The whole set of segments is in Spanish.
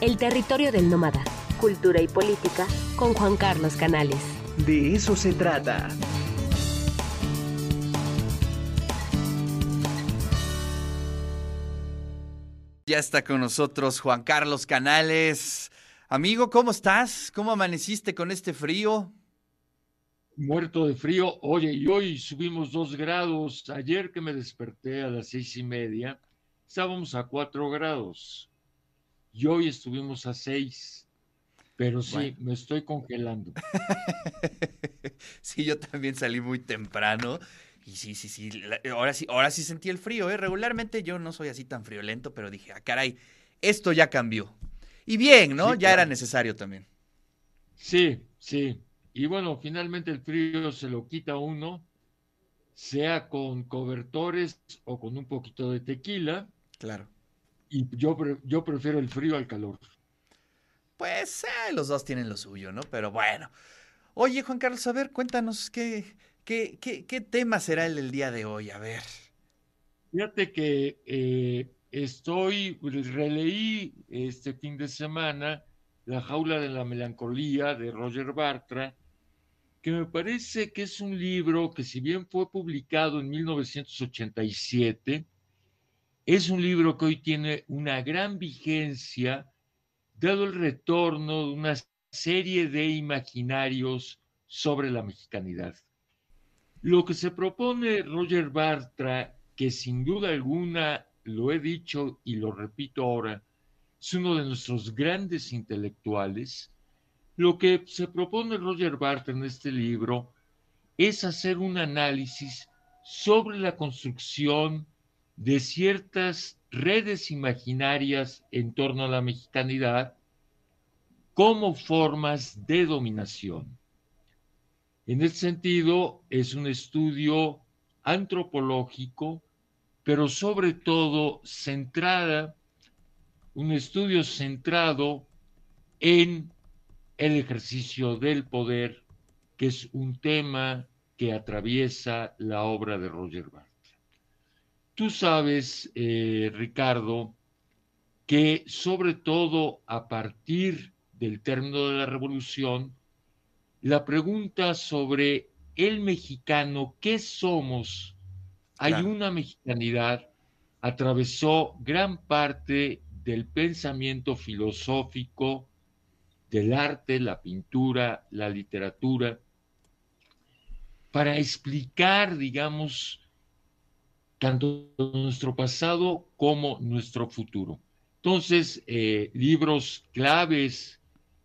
El territorio del nómada. Cultura y política con Juan Carlos Canales. De eso se trata. Ya está con nosotros Juan Carlos Canales. Amigo, ¿cómo estás? ¿Cómo amaneciste con este frío? Muerto de frío. Oye, y hoy subimos dos grados. Ayer que me desperté a las seis y media, estábamos a cuatro grados. Y hoy estuvimos a seis. Pero sí, me estoy congelando. sí, yo también salí muy temprano. Y sí, sí, sí, ahora sí, ahora sí sentí el frío, ¿eh? Regularmente yo no soy así tan friolento, pero dije, ah, caray, esto ya cambió. Y bien, ¿no? ya era necesario también. Sí, sí. Y bueno, finalmente el frío se lo quita uno, sea con cobertores o con un poquito de tequila. Claro. Y yo, yo prefiero el frío al calor. Pues eh, los dos tienen lo suyo, ¿no? Pero bueno. Oye, Juan Carlos, a ver, cuéntanos qué, qué, qué, tema será el del día de hoy. A ver. Fíjate que eh, estoy, releí este fin de semana La jaula de la melancolía de Roger Bartra, que me parece que es un libro que si bien fue publicado en 1987, es un libro que hoy tiene una gran vigencia, dado el retorno de una serie de imaginarios sobre la mexicanidad. Lo que se propone Roger Bartra, que sin duda alguna, lo he dicho y lo repito ahora, es uno de nuestros grandes intelectuales, lo que se propone Roger Bartra en este libro es hacer un análisis sobre la construcción de ciertas redes imaginarias en torno a la mexicanidad como formas de dominación. En ese sentido, es un estudio antropológico, pero sobre todo centrada, un estudio centrado en el ejercicio del poder, que es un tema que atraviesa la obra de Roger Barthes. Tú sabes, eh, Ricardo, que sobre todo a partir del término de la revolución, la pregunta sobre el mexicano, ¿qué somos? Hay una mexicanidad, atravesó gran parte del pensamiento filosófico, del arte, la pintura, la literatura, para explicar, digamos, tanto nuestro pasado como nuestro futuro. Entonces, eh, libros claves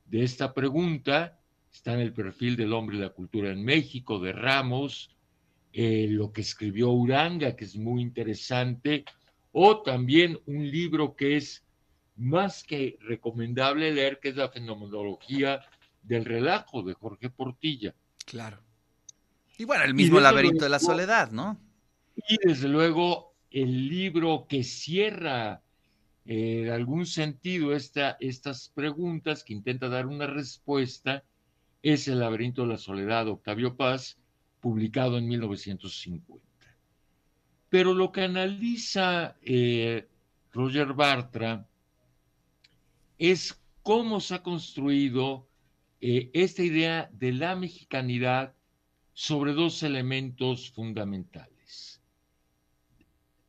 de esta pregunta están el perfil del hombre y la cultura en México de Ramos, eh, lo que escribió Uranga, que es muy interesante, o también un libro que es más que recomendable leer, que es la fenomenología del relajo de Jorge Portilla. Claro. Y bueno, el mismo laberinto de la soledad, ¿no? Y desde luego el libro que cierra eh, en algún sentido esta, estas preguntas, que intenta dar una respuesta, es El laberinto de la soledad Octavio Paz, publicado en 1950. Pero lo que analiza eh, Roger Bartra es cómo se ha construido eh, esta idea de la mexicanidad sobre dos elementos fundamentales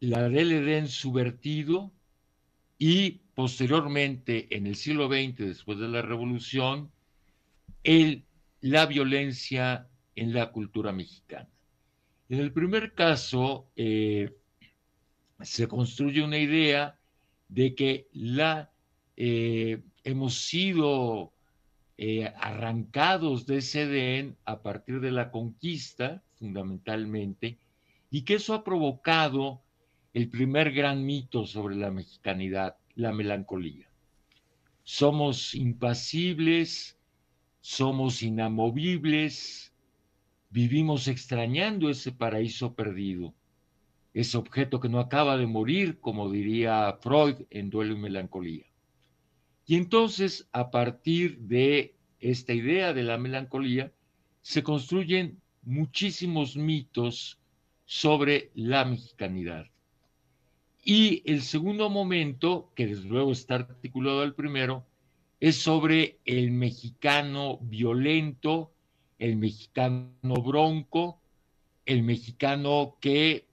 la del Edén subvertido y posteriormente en el siglo XX, después de la revolución, el, la violencia en la cultura mexicana. En el primer caso, eh, se construye una idea de que la, eh, hemos sido eh, arrancados de ese Edén a partir de la conquista, fundamentalmente, y que eso ha provocado el primer gran mito sobre la mexicanidad, la melancolía. Somos impasibles, somos inamovibles, vivimos extrañando ese paraíso perdido, ese objeto que no acaba de morir, como diría Freud en Duelo y Melancolía. Y entonces, a partir de esta idea de la melancolía, se construyen muchísimos mitos sobre la mexicanidad. Y el segundo momento, que desde luego está articulado al primero, es sobre el mexicano violento, el mexicano bronco, el mexicano que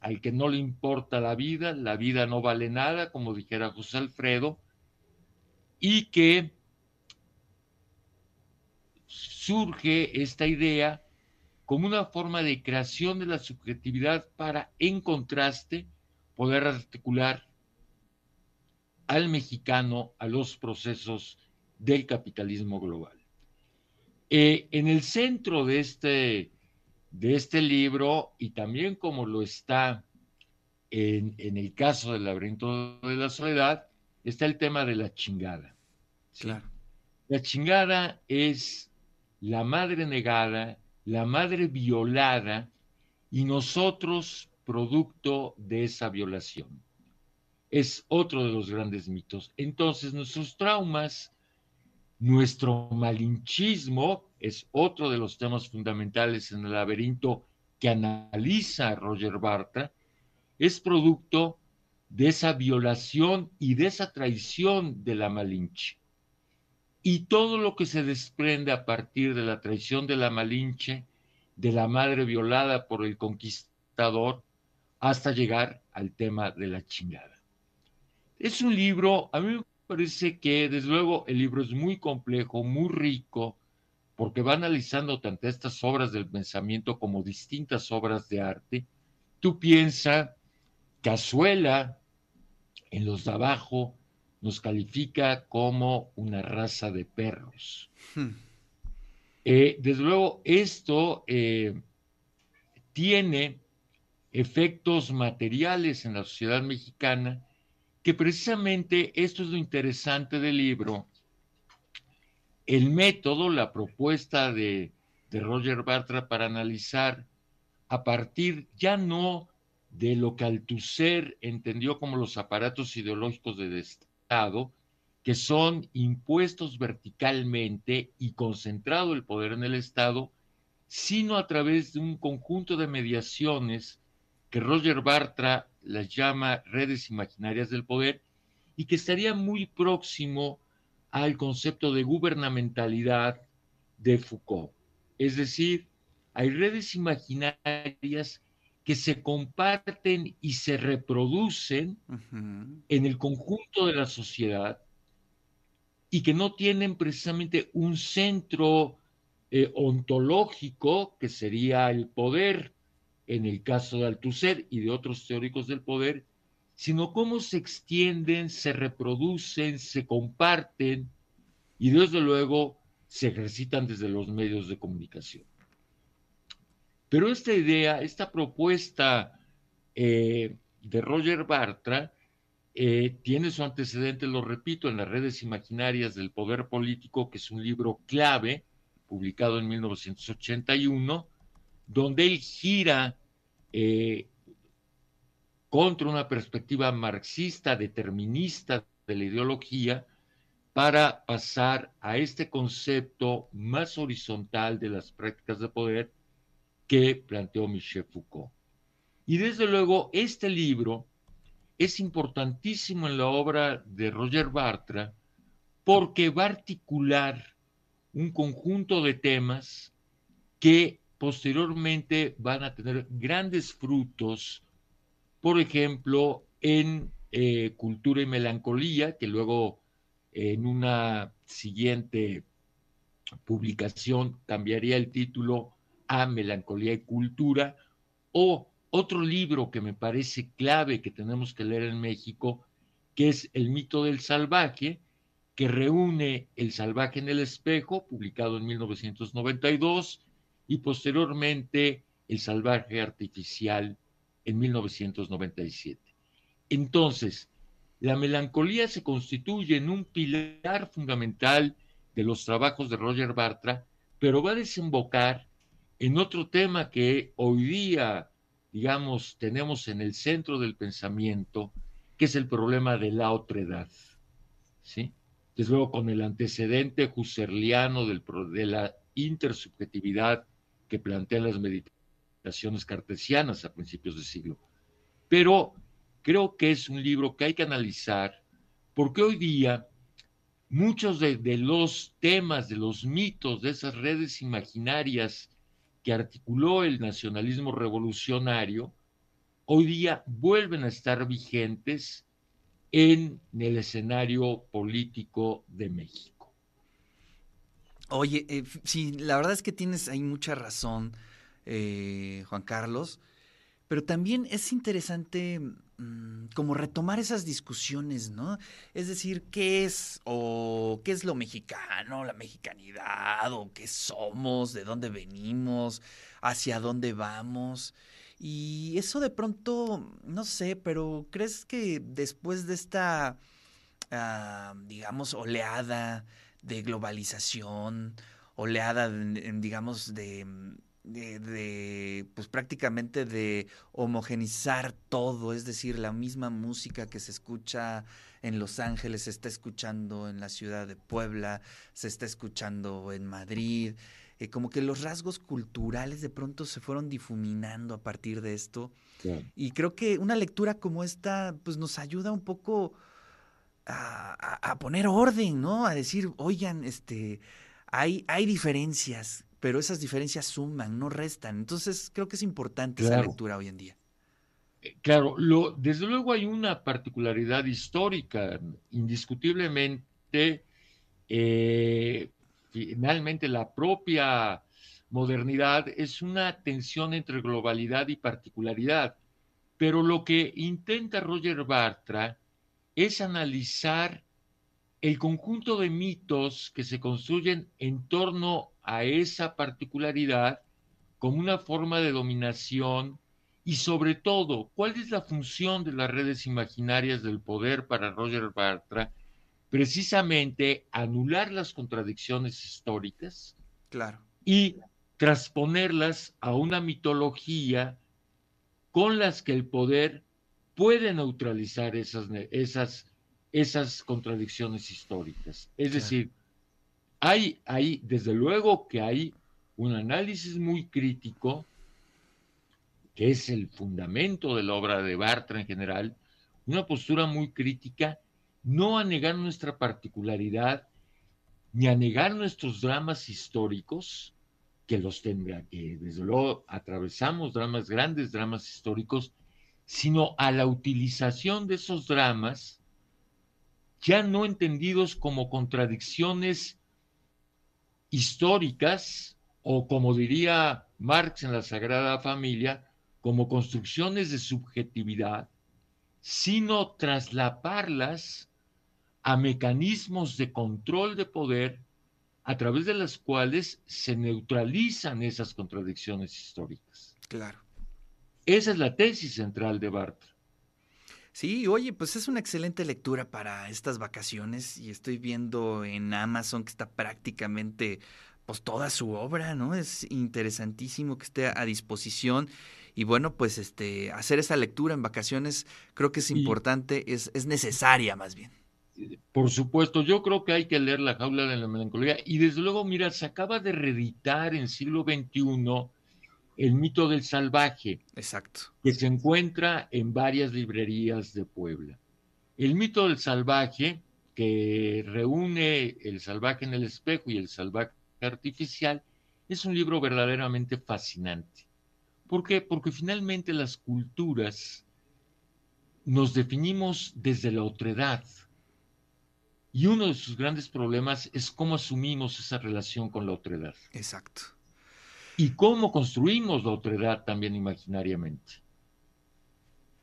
al que no le importa la vida, la vida no vale nada, como dijera José Alfredo, y que surge esta idea como una forma de creación de la subjetividad para, en contraste, poder articular al mexicano a los procesos del capitalismo global. Eh, en el centro de este, de este libro, y también como lo está en, en, el caso del laberinto de la soledad, está el tema de la chingada. Claro. La chingada es la madre negada, la madre violada y nosotros producto de esa violación. Es otro de los grandes mitos. Entonces, nuestros traumas, nuestro malinchismo, es otro de los temas fundamentales en el laberinto que analiza Roger Bartra, es producto de esa violación y de esa traición de la Malinche. Y todo lo que se desprende a partir de la traición de la Malinche, de la madre violada por el conquistador, hasta llegar al tema de la chingada. Es un libro, a mí me parece que desde luego el libro es muy complejo, muy rico, porque va analizando tanto estas obras del pensamiento como distintas obras de arte. Tú piensa, Cazuela, en los de abajo, nos califica como una raza de perros. Hmm. Eh, desde luego, esto eh, tiene efectos materiales en la sociedad mexicana, que precisamente esto es lo interesante del libro, el método, la propuesta de, de Roger Bartra para analizar a partir ya no de lo que Althusser entendió como los aparatos ideológicos del Estado, que son impuestos verticalmente y concentrado el poder en el Estado, sino a través de un conjunto de mediaciones que Roger Bartra las llama redes imaginarias del poder y que estaría muy próximo al concepto de gubernamentalidad de Foucault. Es decir, hay redes imaginarias que se comparten y se reproducen en el conjunto de la sociedad y que no tienen precisamente un centro eh, ontológico que sería el poder en el caso de Althusser y de otros teóricos del poder, sino cómo se extienden, se reproducen, se comparten y desde luego se ejercitan desde los medios de comunicación. Pero esta idea, esta propuesta eh, de Roger Bartra, eh, tiene su antecedente, lo repito, en las redes imaginarias del poder político, que es un libro clave, publicado en 1981, donde él gira eh, contra una perspectiva marxista, determinista de la ideología, para pasar a este concepto más horizontal de las prácticas de poder que planteó Michel Foucault. Y desde luego, este libro es importantísimo en la obra de Roger Bartra porque va a articular un conjunto de temas que posteriormente van a tener grandes frutos por ejemplo, en eh, Cultura y Melancolía, que luego en una siguiente publicación cambiaría el título a Melancolía y Cultura, o otro libro que me parece clave que tenemos que leer en México, que es El mito del salvaje, que reúne El salvaje en el espejo, publicado en 1992, y posteriormente El salvaje artificial en 1997. Entonces, la melancolía se constituye en un pilar fundamental de los trabajos de Roger Bartra, pero va a desembocar en otro tema que hoy día, digamos, tenemos en el centro del pensamiento, que es el problema de la otredad. ¿sí? Desde luego, con el antecedente husserliano del, de la intersubjetividad que plantean las meditaciones cartesianas a principios de siglo. Pero creo que es un libro que hay que analizar porque hoy día muchos de, los temas, de los mitos, de esas redes imaginarias que articuló el nacionalismo revolucionario, hoy día vuelven a estar vigentes en el escenario político de México. Oye, eh, sí, la verdad es que tienes ahí mucha razón, eh, Juan Carlos, pero también es interesante Mm, como retomar esas discusiones, ¿no? Es decir, ¿qué es o qué es lo mexicano, la mexicanidad o qué somos, de dónde venimos, hacia dónde vamos? Y eso de pronto, no sé, pero ¿crees que después de esta, ah, digamos, oleada de globalización, oleada, digamos, de de, pues prácticamente de homogenizar todo, es decir, la misma música que se escucha en Los Ángeles se está escuchando en la ciudad de Puebla, se está escuchando en Madrid, eh, como que los rasgos culturales de pronto se fueron difuminando a partir de esto. Y creo que una lectura como esta, pues nos ayuda un poco a, a, poner orden, ¿no? A decir, oigan, este, hay, hay diferencias pero esas diferencias suman, no restan. Entonces creo que es importante esa lectura hoy en día. Eh, claro, lo, desde luego hay una particularidad histórica, indiscutiblemente, eh, finalmente la propia modernidad es una tensión entre globalidad y particularidad, pero lo que intenta Roger Bartra es analizar el conjunto de mitos que se construyen en torno a esa particularidad como una forma de dominación y sobre todo, ¿cuál es la función de las redes imaginarias del poder para Roger Bartra? Precisamente anular las contradicciones históricas claro. y transponerlas a una mitología con las que el poder puede neutralizar esas, esas, esas contradicciones históricas. Es decir, hay, hay, desde luego que hay un análisis muy crítico, que es el fundamento de la obra de Bartra en general, una postura muy crítica, no a negar nuestra particularidad, ni a negar nuestros dramas históricos, que los tendrá, que desde luego atravesamos dramas, grandes dramas históricos, sino a la utilización de esos dramas, ya no entendidos como contradicciones históricas o como diría Marx en la Sagrada Familia, como construcciones de subjetividad, sino traslaparlas a mecanismos de control de poder a través de las cuales se neutralizan esas contradicciones históricas. Claro. Esa es la tesis central de Bartra. Sí, oye, pues es una excelente lectura para estas vacaciones y estoy viendo en Amazon que está prácticamente pues toda su obra, ¿no? Es interesantísimo que esté a disposición y bueno, pues este hacer esa lectura en vacaciones creo que es importante, es, es necesaria más bien. Por supuesto, yo creo que hay que leer La jaula de la melancolía y desde luego, mira, se acaba de reeditar en siglo XXI el mito del salvaje. Exacto. Que se encuentra en varias librerías de Puebla. El mito del salvaje, que reúne el salvaje en el espejo y el salvaje artificial, es un libro verdaderamente fascinante. ¿Por qué? Porque finalmente las culturas nos definimos desde la otredad. Y uno de sus grandes problemas es cómo asumimos esa relación con la otredad. Exacto y cómo construimos la otredad también imaginariamente.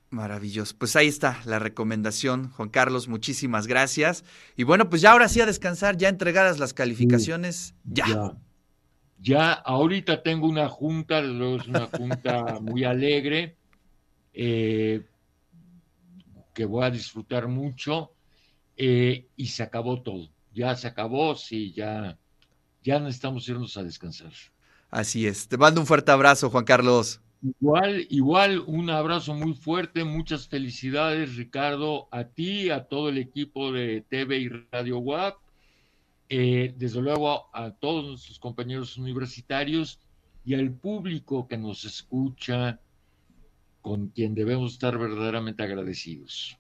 Maravilloso. Pues ahí está la recomendación, Juan Carlos, muchísimas gracias. Y bueno, pues ya ahora sí a descansar, ya entregadas las calificaciones, ya. ya. ahorita tengo una junta, es una junta muy alegre, eh, que voy a disfrutar mucho, eh, y se acabó todo. Ya se acabó, sí, ya, ya necesitamos irnos a descansar. Así es. Te mando un fuerte abrazo, Juan Carlos. Igual, igual, un abrazo muy fuerte, muchas felicidades, Ricardo, a ti, a todo el equipo de TV y Radio WAP, eh, desde luego a todos nuestros compañeros universitarios y al público que nos escucha con quien debemos estar verdaderamente agradecidos.